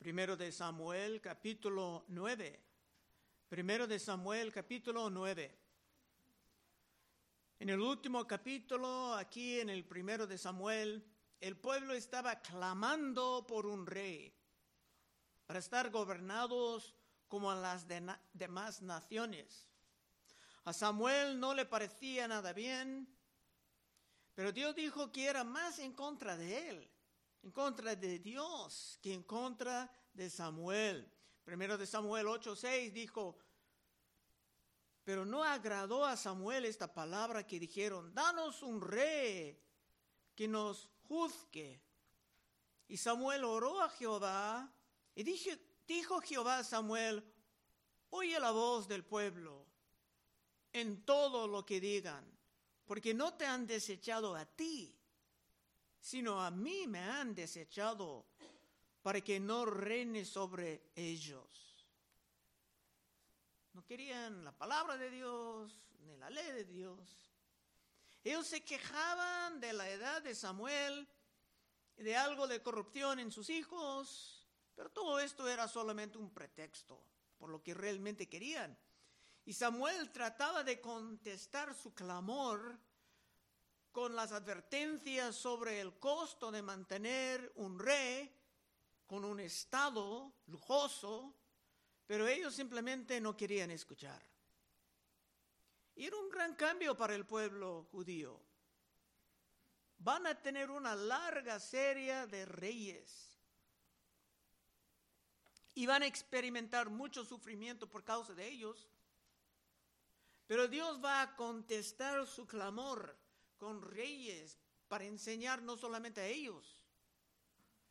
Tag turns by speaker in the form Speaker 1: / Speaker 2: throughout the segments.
Speaker 1: Primero de Samuel, capítulo 9. Primero de Samuel, capítulo 9. En el último capítulo, aquí en el primero de Samuel, el pueblo estaba clamando por un rey para estar gobernados como las demás naciones. A Samuel no le parecía nada bien, pero Dios dijo que era más en contra de él en contra de Dios que en contra de Samuel. Primero de Samuel 8:6 dijo, pero no agradó a Samuel esta palabra que dijeron, danos un rey que nos juzgue. Y Samuel oró a Jehová y dijo, dijo Jehová a Samuel, oye la voz del pueblo en todo lo que digan, porque no te han desechado a ti, sino a mí me han desechado para que no reine sobre ellos. No querían la palabra de Dios ni la ley de Dios. Ellos se quejaban de la edad de Samuel, de algo de corrupción en sus hijos, pero todo esto era solamente un pretexto por lo que realmente querían. Y Samuel trataba de contestar su clamor con las advertencias sobre el costo de mantener un rey con un estado lujoso, pero ellos simplemente no querían escuchar. Y era un gran cambio para el pueblo judío. Van a tener una larga serie de reyes y van a experimentar mucho sufrimiento por causa de ellos. Pero Dios va a contestar su clamor con reyes para enseñar no solamente a ellos,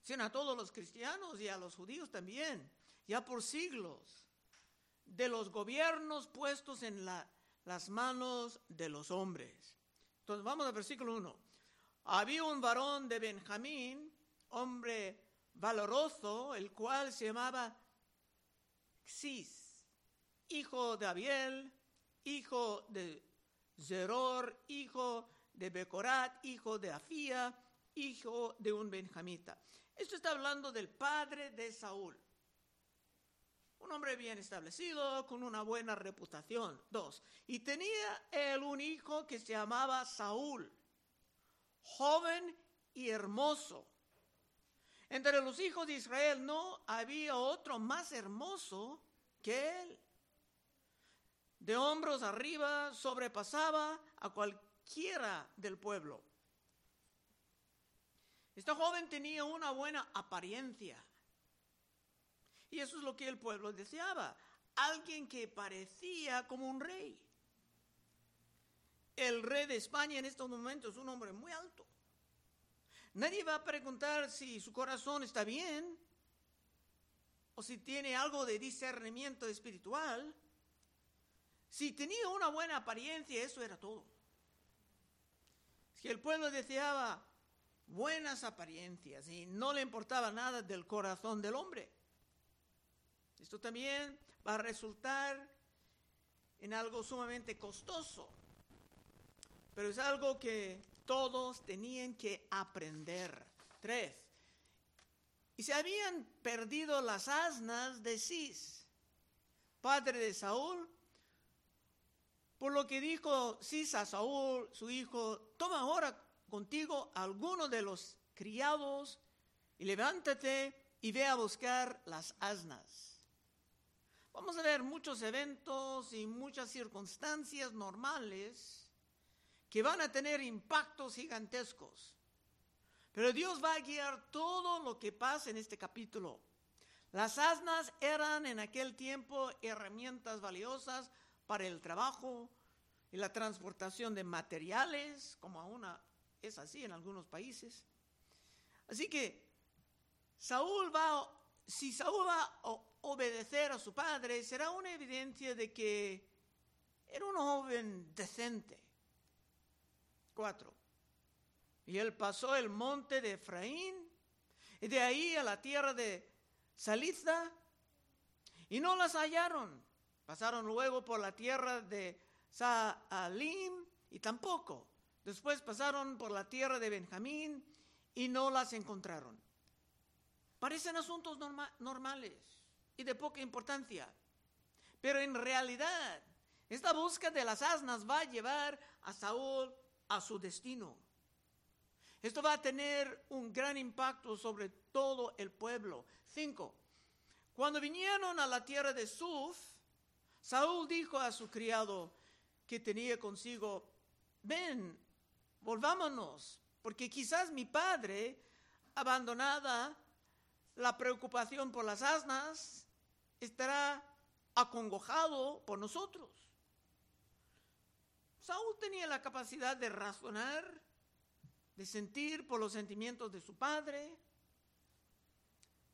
Speaker 1: sino a todos los cristianos y a los judíos también, ya por siglos, de los gobiernos puestos en las manos de los hombres. Entonces vamos al versículo 1. Había un varón de Benjamín, hombre valoroso, el cual se llamaba Xis, hijo de Abiel, hijo de Zeror, hijo de Becorat, hijo de Afía, hijo de un benjamita. Esto está hablando del padre de Saúl. Un hombre bien establecido, con una buena reputación. Dos. Y tenía él un hijo que se llamaba Saúl, joven y hermoso. Entre los hijos de Israel no había otro más hermoso que él. De hombros arriba sobrepasaba a cualquier quiera del pueblo. Esta joven tenía una buena apariencia. Y eso es lo que el pueblo deseaba. Alguien que parecía como un rey. El rey de España en estos momentos es un hombre muy alto. Nadie va a preguntar si su corazón está bien o si tiene algo de discernimiento espiritual. Si tenía una buena apariencia, eso era todo que el pueblo deseaba buenas apariencias y no le importaba nada del corazón del hombre. Esto también va a resultar en algo sumamente costoso, pero es algo que todos tenían que aprender. Tres. Y se habían perdido las asnas de Cis, padre de Saúl, por lo que dijo Cis a Saúl, su hijo, toma ahora contigo alguno de los criados y levántate y ve a buscar las asnas. Vamos a ver muchos eventos y muchas circunstancias normales que van a tener impactos gigantescos. Pero Dios va a guiar todo lo que pasa en este capítulo. Las asnas eran en aquel tiempo herramientas valiosas para el trabajo y la transportación de materiales, como aún es así en algunos países. Así que Saúl va, si Saúl va a obedecer a su padre, será una evidencia de que era un joven decente. Cuatro. Y él pasó el monte de Efraín y de ahí a la tierra de Saliza y no las hallaron. Pasaron luego por la tierra de Saalim y tampoco. Después pasaron por la tierra de Benjamín y no las encontraron. parecen asuntos normales y de poca importancia. Pero en realidad, esta búsqueda de las asnas va a llevar a Saúl a su destino. Esto va a tener un gran impacto sobre todo el pueblo. Cinco. Cuando vinieron a la tierra de Suf, Saúl dijo a su criado que tenía consigo, ven, volvámonos, porque quizás mi padre, abandonada la preocupación por las asnas, estará acongojado por nosotros. Saúl tenía la capacidad de razonar, de sentir por los sentimientos de su padre.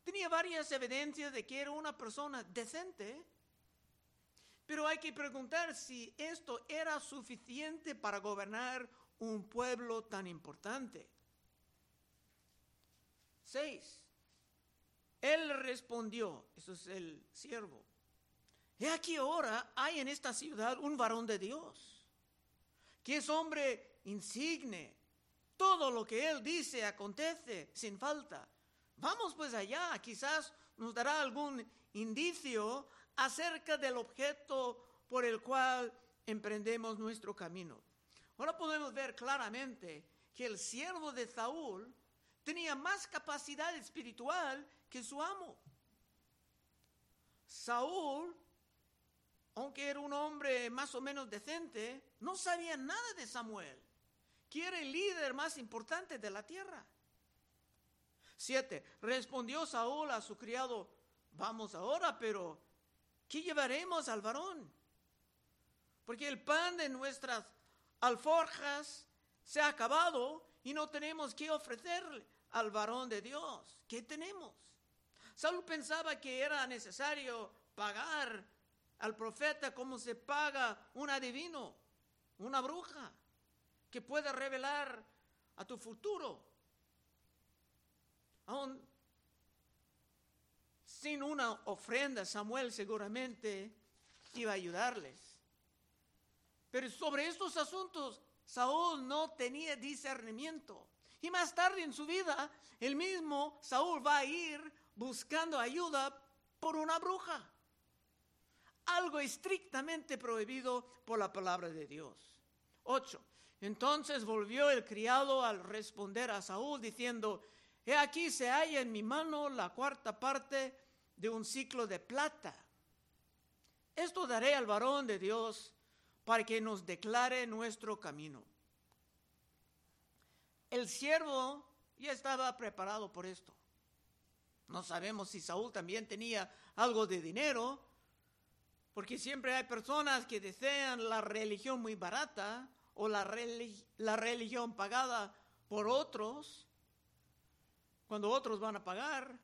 Speaker 1: Tenía varias evidencias de que era una persona decente, pero hay que preguntar si esto era suficiente para gobernar un pueblo tan importante. Seis. Él respondió, eso es el siervo, he aquí ahora hay en esta ciudad un varón de Dios, que es hombre insigne, todo lo que él dice acontece sin falta. Vamos pues allá, quizás nos dará algún indicio acerca del objeto por el cual emprendemos nuestro camino. Ahora podemos ver claramente que el siervo de Saúl tenía más capacidad espiritual que su amo. Saúl, aunque era un hombre más o menos decente, no sabía nada de Samuel, que era el líder más importante de la tierra. Siete, respondió Saúl a su criado, vamos ahora, pero ¿qué llevaremos al varón? Porque el pan de nuestras alforjas se ha acabado y no tenemos que ofrecerle al varón de Dios. ¿Qué tenemos? Saúl pensaba que era necesario pagar al profeta como se paga un adivino, una bruja, que pueda revelar a tu futuro. Sin una ofrenda, Samuel seguramente iba a ayudarles. Pero sobre estos asuntos, Saúl no tenía discernimiento. Y más tarde en su vida, el mismo Saúl va a ir buscando ayuda por una bruja. Algo estrictamente prohibido por la palabra de Dios. 8. Entonces volvió el criado al responder a Saúl diciendo, He aquí se halla en mi mano la cuarta parte de un ciclo de plata. Esto daré al varón de Dios para que nos declare nuestro camino. El siervo ya estaba preparado por esto. No sabemos si Saúl también tenía algo de dinero, porque siempre hay personas que desean la religión muy barata o la, la religión pagada por otros, cuando otros van a pagar.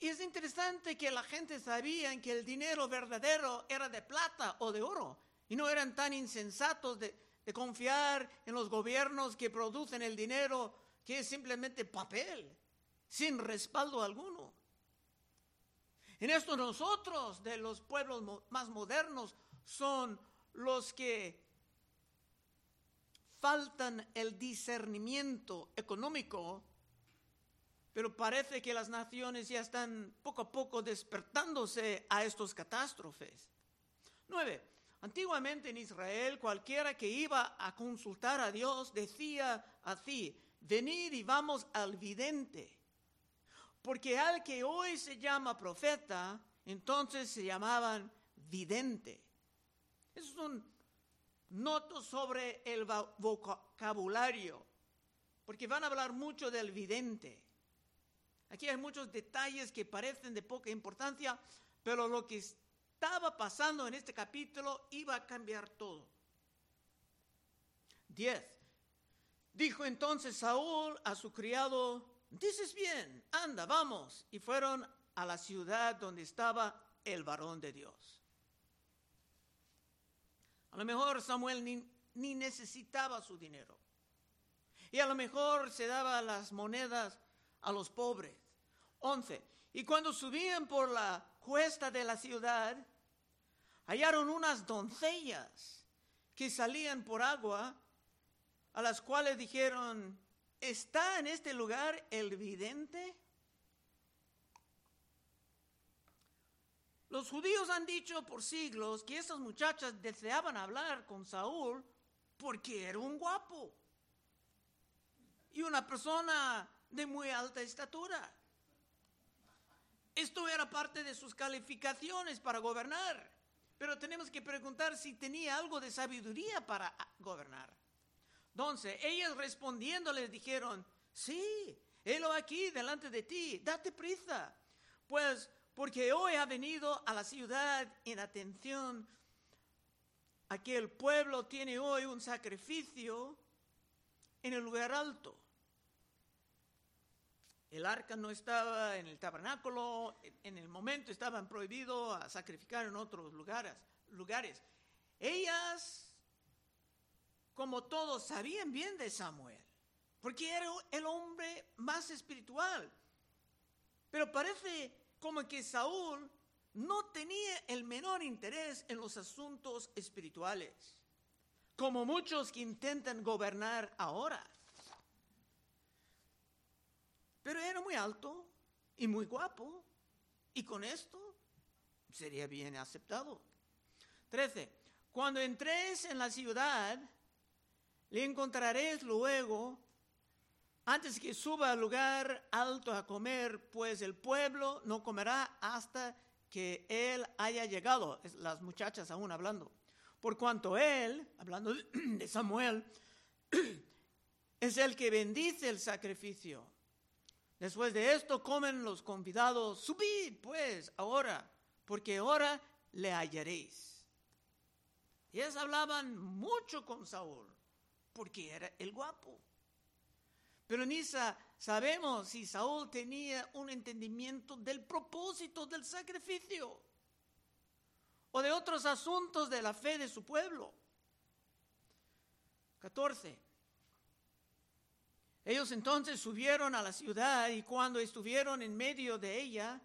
Speaker 1: Y es interesante que la gente sabía que el dinero verdadero era de plata o de oro y no eran tan insensatos de, confiar en los gobiernos que producen el dinero que es simplemente papel, sin respaldo alguno. En esto nosotros, de los pueblos más modernos, son los que faltan el discernimiento económico, pero parece que las naciones ya están poco a poco despertándose a estos catástrofes. Nueve, Antiguamente en Israel, cualquiera que iba a consultar a Dios decía así, venid y vamos al vidente. Porque al que hoy se llama profeta, entonces se llamaban vidente. Es un noto sobre el vocabulario, porque van a hablar mucho del vidente. Aquí hay muchos detalles que parecen de poca importancia, pero lo que estaba pasando en este capítulo iba a cambiar todo. 10. Dijo entonces Saúl a su criado, dices bien, anda, vamos. Y fueron a la ciudad donde estaba el varón de Dios. A lo mejor Samuel ni, ni necesitaba su dinero. Y a lo mejor se daba las monedas a los pobres. 11. Y cuando subían por la cuesta de la ciudad, hallaron unas doncellas que salían por agua, a las cuales dijeron, ¿está en este lugar el vidente? Los judíos han dicho por siglos que estas muchachas deseaban hablar con Saúl porque era un guapo y una persona de muy alta estatura. Esto era parte de sus calificaciones para gobernar, pero tenemos que preguntar si tenía algo de sabiduría para gobernar. Entonces, ellas respondiendo les dijeron, sí, helo aquí delante de ti, date prisa, pues porque hoy ha venido a la ciudad en atención a que el pueblo tiene hoy un sacrificio en el lugar alto. El arca no estaba en el tabernáculo, en el momento estaban prohibidos a sacrificar en otros lugares. lugares. Ellas, como todos, sabían bien de Samuel, porque era el hombre más espiritual. Pero parece como que Saúl no tenía el menor interés en los asuntos espirituales, como muchos que intentan gobernar ahora. Pero era muy alto y muy guapo, y con esto sería bien aceptado. 13. Cuando entres en la ciudad, le encontraréis luego antes que suba al lugar alto a comer, pues el pueblo no comerá hasta que él haya llegado. Las muchachas aún hablando. Por cuanto él, hablando de Samuel, es el que bendice el sacrificio. Después de esto comen los convidados, subid pues ahora, porque ahora le hallaréis. Y ellas hablaban mucho con Saúl, porque era el guapo. Pero ni sabemos si Saúl tenía un entendimiento del propósito del sacrificio o de otros asuntos de la fe de su pueblo. 14. Ellos entonces subieron a la ciudad y cuando estuvieron en medio de ella,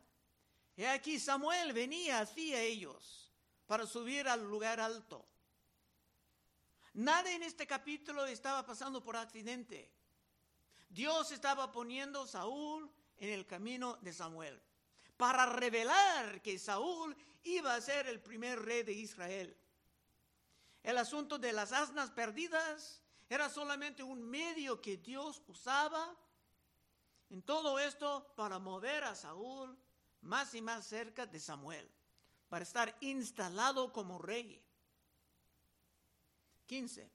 Speaker 1: he aquí Samuel venía hacia ellos para subir al lugar alto. Nada en este capítulo estaba pasando por accidente. Dios estaba poniendo a Saúl en el camino de Samuel para revelar que Saúl iba a ser el primer rey de Israel. El asunto de las asnas perdidas era solamente un medio que Dios usaba en todo esto para mover a Saúl más y más cerca de Samuel, para estar instalado como rey. 15.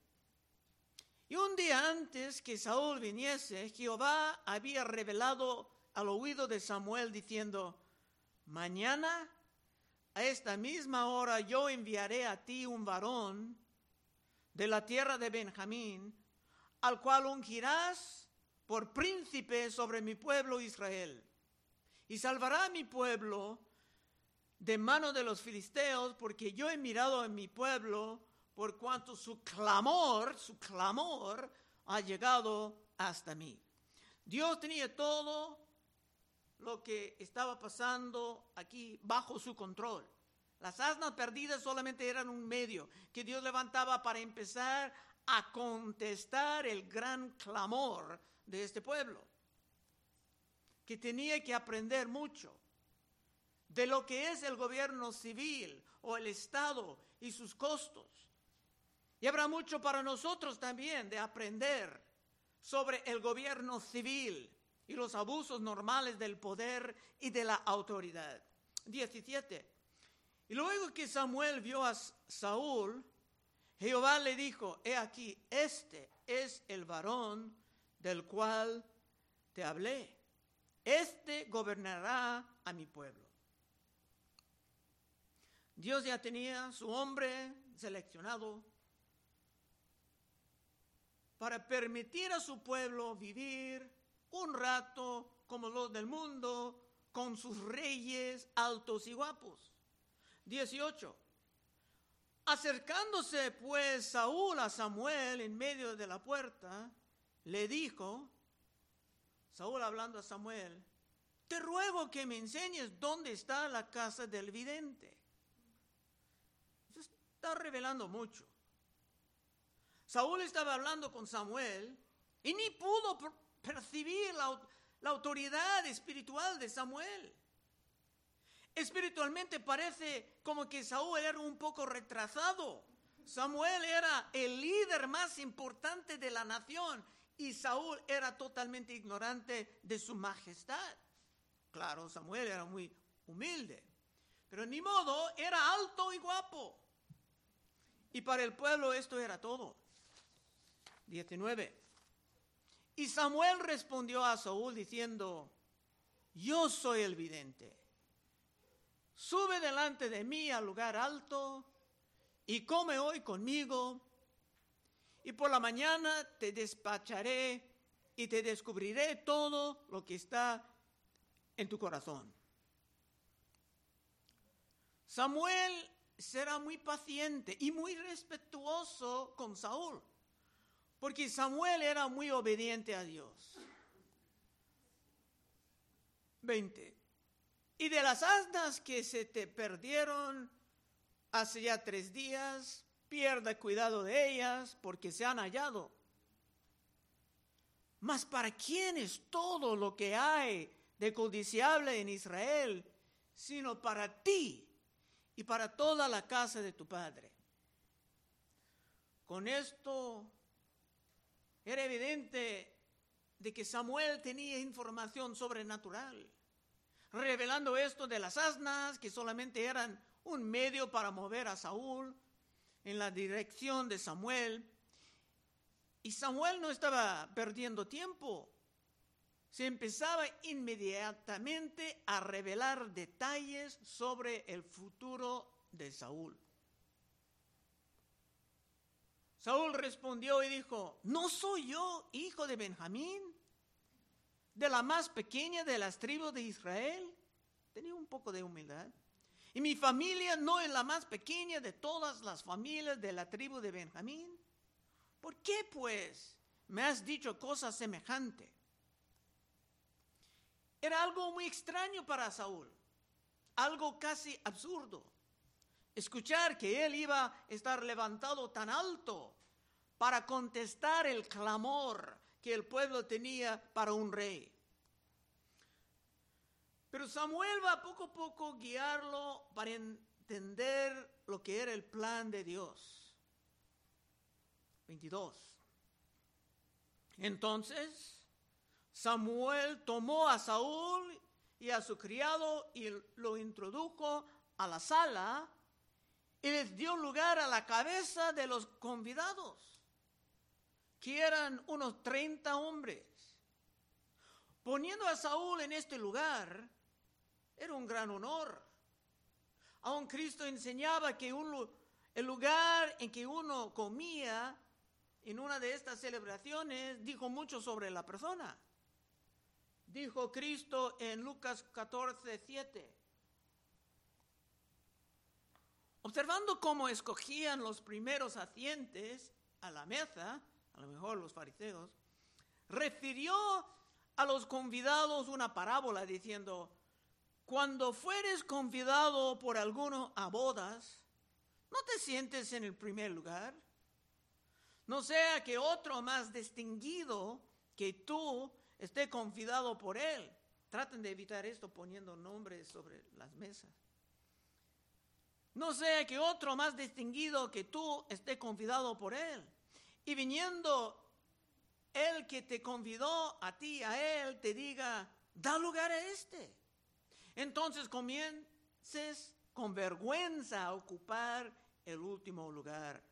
Speaker 1: Y un día antes que Saúl viniese, Jehová había revelado al oído de Samuel diciendo, mañana a esta misma hora yo enviaré a ti un varón de la tierra de Benjamín, al cual ungirás por príncipe sobre mi pueblo Israel. Y salvará a mi pueblo de mano de los filisteos, porque yo he mirado en mi pueblo por cuanto su clamor, su clamor ha llegado hasta mí. Dios tenía todo lo que estaba pasando aquí bajo su control. Las asnas perdidas solamente eran un medio que Dios levantaba para empezar a contestar el gran clamor de este pueblo, que tenía que aprender mucho de lo que es el gobierno civil o el Estado y sus costos. Y habrá mucho para nosotros también de aprender sobre el gobierno civil y los abusos normales del poder y de la autoridad. 17. Y luego que Samuel vio a Saúl, Jehová le dijo, he aquí, este es el varón del cual te hablé. Este gobernará a mi pueblo. Dios ya tenía su hombre seleccionado para permitir a su pueblo vivir un rato como los del mundo, con sus reyes altos y guapos. 18. Acercándose pues Saúl a Samuel en medio de la puerta, le dijo, Saúl hablando a Samuel, te ruego que me enseñes dónde está la casa del vidente. Eso está revelando mucho. Saúl estaba hablando con Samuel y ni pudo percibir la, autoridad espiritual de Samuel. Espiritualmente parece como que Saúl era un poco retrasado. Samuel era el líder más importante de la nación y Saúl era totalmente ignorante de su majestad. Claro, Samuel era muy humilde, pero ni modo, era alto y guapo. Y para el pueblo esto era todo. 19. Y Samuel respondió a Saúl diciendo, yo soy el vidente. Sube delante de mí al lugar alto y come hoy conmigo. Y por la mañana te despacharé y te descubriré todo lo que está en tu corazón. Samuel será muy paciente y muy respetuoso con Saúl, porque Samuel era muy obediente a Dios. 20. Y de las asnas que se te perdieron hace ya tres días, pierda cuidado de ellas, porque se han hallado. Mas para quién es todo lo que hay de codiciable en Israel, sino para ti y para toda la casa de tu padre. Con esto era evidente de que Samuel tenía información sobrenatural, revelando esto de las asnas que solamente eran un medio para mover a Saúl en la dirección de Samuel. Y Samuel no estaba perdiendo tiempo se empezaba inmediatamente a revelar detalles sobre el futuro de Saúl. Saúl respondió y dijo, ¿no soy yo hijo de Benjamín? De la más pequeña de las tribus de Israel. Tenía un poco de humildad. Y mi familia no es la más pequeña de todas las familias de la tribu de Benjamín. ¿Por qué pues me has dicho cosas semejantes? Era algo muy extraño para Saúl, algo casi absurdo. Escuchar que él iba a estar levantado tan alto para contestar el clamor que el pueblo tenía para un rey. Pero Samuel va poco a poco guiarlo para entender lo que era el plan de Dios. 22. Entonces, Samuel tomó a Saúl y a su criado y lo introdujo a la sala y les dio lugar a la cabeza de los convidados, que eran unos 30 hombres. Poniendo a Saúl en este lugar era un gran honor. Aún Cristo enseñaba que el lugar en que uno comía en una de estas celebraciones dijo mucho sobre la persona dijo Cristo en Lucas 14, 7. Observando cómo escogían los primeros asientes a la mesa, a lo mejor los fariseos, refirió a los convidados una parábola diciendo, cuando fueres convidado por alguno a bodas, no te sientes en el primer lugar, no sea que otro más distinguido que tú esté confiado por Él. Traten de evitar esto poniendo nombres sobre las mesas. No sea que otro más distinguido que tú esté convidado por Él. Y viniendo el que te convidó a ti, a Él, te diga, da lugar a este. Entonces comiences con vergüenza a ocupar el último lugar.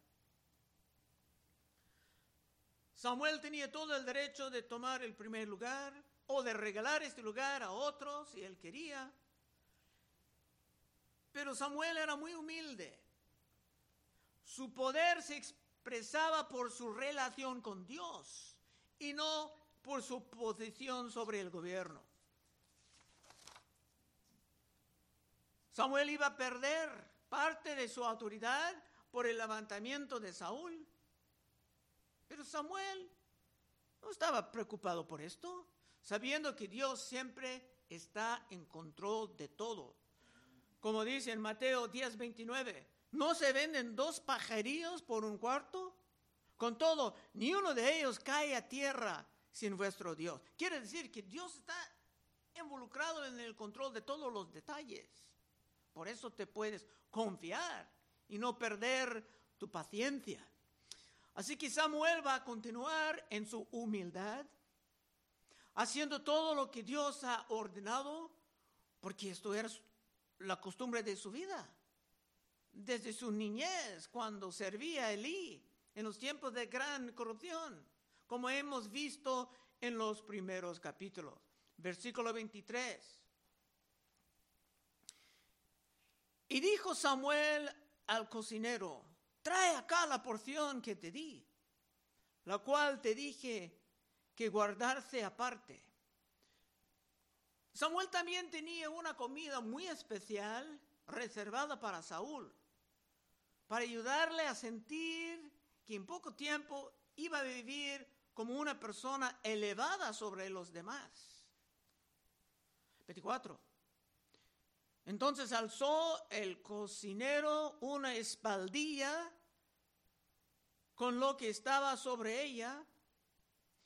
Speaker 1: Samuel tenía todo el derecho de tomar el primer lugar o de regalar este lugar a otro si él quería. Pero Samuel era muy humilde. Su poder se expresaba por su relación con Dios y no por su posición sobre el gobierno. Samuel iba a perder parte de su autoridad por el levantamiento de Saúl. Pero Samuel no estaba preocupado por esto, sabiendo que Dios siempre está en control de todo. Como dice en Mateo 10:29, ¿no se venden dos pajarillos por un cuarto? Con todo, ni uno de ellos cae a tierra sin vuestro Dios. Quiere decir que Dios está involucrado en el control de todos los detalles. Por eso te puedes confiar y no perder tu paciencia. Así que Samuel va a continuar en su humildad, haciendo todo lo que Dios ha ordenado, porque esto era la costumbre de su vida. Desde su niñez, cuando servía a Elí, en los tiempos de gran corrupción, como hemos visto en los primeros capítulos. Versículo 23. Y dijo Samuel al cocinero, trae acá la porción que te di, la cual te dije que guardarse aparte. Samuel también tenía una comida muy especial reservada para Saúl, para ayudarle a sentir que en poco tiempo iba a vivir como una persona elevada sobre los demás. 24. Entonces alzó el cocinero una espaldilla con lo que estaba sobre ella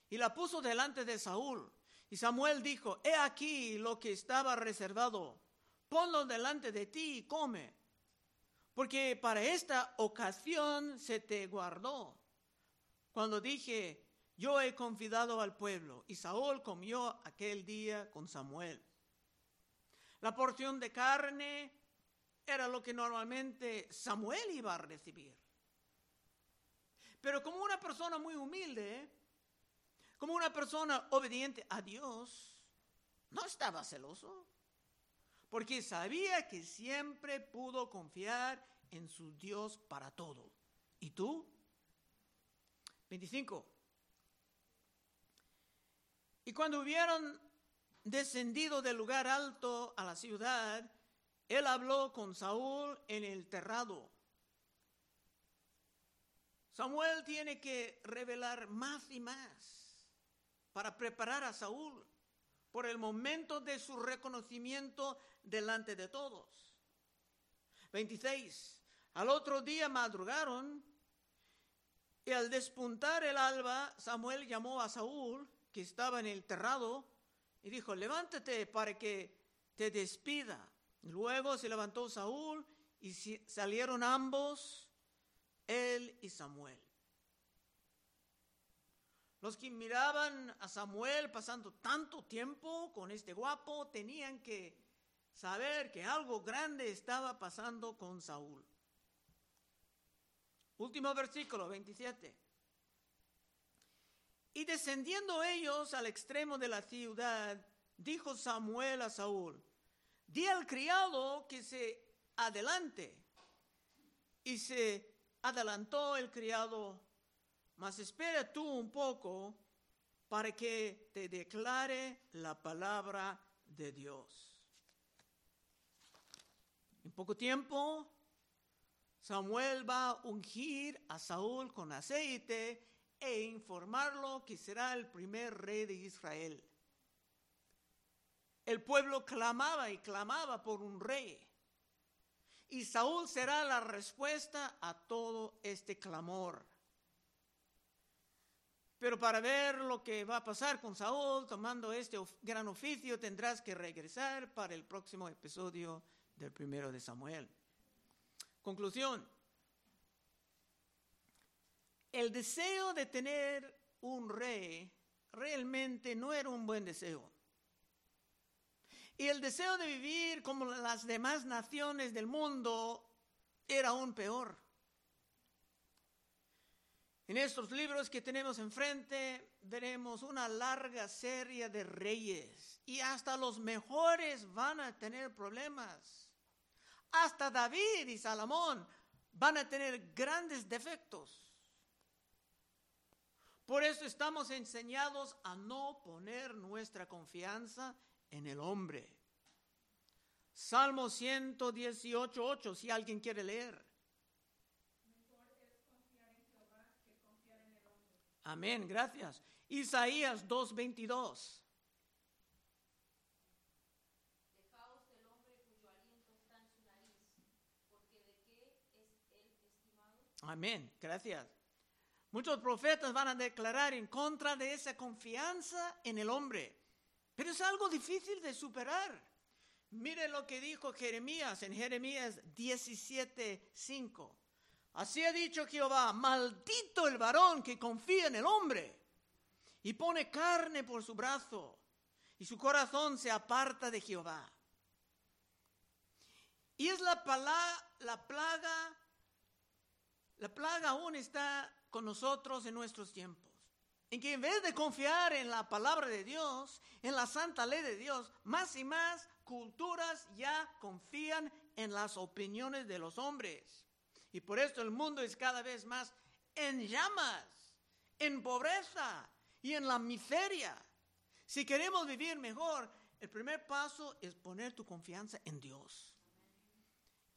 Speaker 1: y la puso delante de Saúl. Y Samuel dijo, he aquí lo que estaba reservado, ponlo delante de ti y come, porque para esta ocasión se te guardó. Cuando dije, yo he confiado al pueblo, y Saúl comió aquel día con Samuel. La porción de carne era lo que normalmente Samuel iba a recibir. Pero como una persona muy humilde, como una persona obediente a Dios, no estaba celoso, porque sabía que siempre pudo confiar en su Dios para todo. ¿Y tú? 25. Y cuando hubieron descendido del lugar alto a la ciudad, él habló con Saúl en el terrado. Samuel tiene que revelar más y más para preparar a Saúl por el momento de su reconocimiento delante de todos. 26. Al otro día madrugaron y al despuntar el alba, Samuel llamó a Saúl, que estaba en el terrado, y dijo, levántate para que te despida. Luego se levantó Saúl y salieron ambos, él y Samuel. Los que miraban a Samuel pasando tanto tiempo con este guapo tenían que saber que algo grande estaba pasando con Saúl. Último versículo, 27. Y descendiendo ellos al extremo de la ciudad, dijo Samuel a Saúl, di al criado que se adelante. Y se adelantó el criado, mas espera tú un poco para que te declare la palabra de Dios. En poco tiempo, Samuel va a ungir a Saúl con aceite e informarlo que será el primer rey de Israel. El pueblo clamaba y clamaba por un rey. Y Saúl será la respuesta a todo este clamor. Pero para ver lo que va a pasar con Saúl tomando este gran oficio, tendrás que regresar para el próximo episodio del primero de Samuel. Conclusión. El deseo de tener un rey realmente no era un buen deseo. Y el deseo de vivir como las demás naciones del mundo era aún peor. En estos libros que tenemos enfrente veremos una larga serie de reyes y hasta los mejores van a tener problemas. Hasta David y Salomón van a tener grandes defectos. Por eso estamos enseñados a no poner nuestra confianza en el hombre. Salmo 118, 8, si alguien quiere leer. Amén, gracias. Isaías 2:22. Amén, gracias. Muchos profetas van a declarar en contra de esa confianza en el hombre, pero es algo difícil de superar. Mire lo que dijo Jeremías en Jeremías 17:5. Así ha dicho Jehová, maldito el varón que confía en el hombre y pone carne por su brazo y su corazón se aparta de Jehová. Y es la, la plaga, la plaga aún está con nosotros en nuestros tiempos. En que en vez de confiar en la palabra de Dios, en la santa ley de Dios, más y más culturas ya confían en las opiniones de los hombres. Y por esto el mundo es cada vez más en llamas, en pobreza y en la miseria. Si queremos vivir mejor, el primer paso es poner tu confianza en Dios.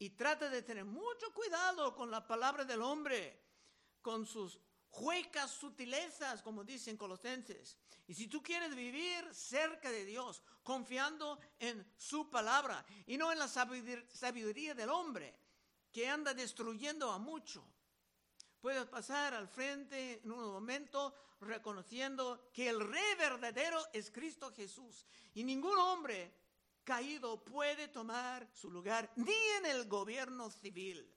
Speaker 1: Y trata de tener mucho cuidado con la palabra del hombre, con sus huecas sutilezas, como dicen Colosenses. Y si tú quieres vivir cerca de Dios, confiando en su palabra y no en la sabiduría del hombre, que anda destruyendo a mucho, puedes pasar al frente en un momento reconociendo que el rey verdadero es Cristo Jesús. Y ningún hombre caído puede tomar su lugar ni en el gobierno civil.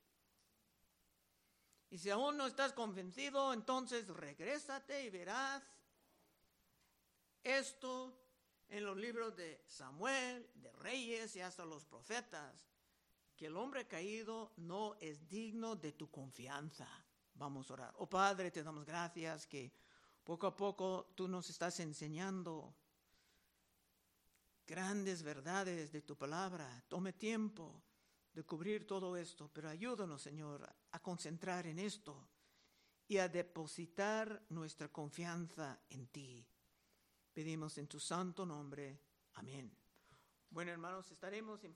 Speaker 1: Y si aún no estás convencido, entonces regrésate y verás esto en los libros de Samuel, de Reyes y hasta los profetas, que el hombre caído no es digno de tu confianza. Vamos a orar. Oh Padre, te damos gracias que poco a poco tú nos estás enseñando grandes verdades de tu palabra. Tome tiempo de cubrir todo esto, pero ayúdanos, Señor, a concentrar en esto y a depositar nuestra confianza en ti. Pedimos en tu santo nombre. Amén. Bueno, hermanos, estaremos en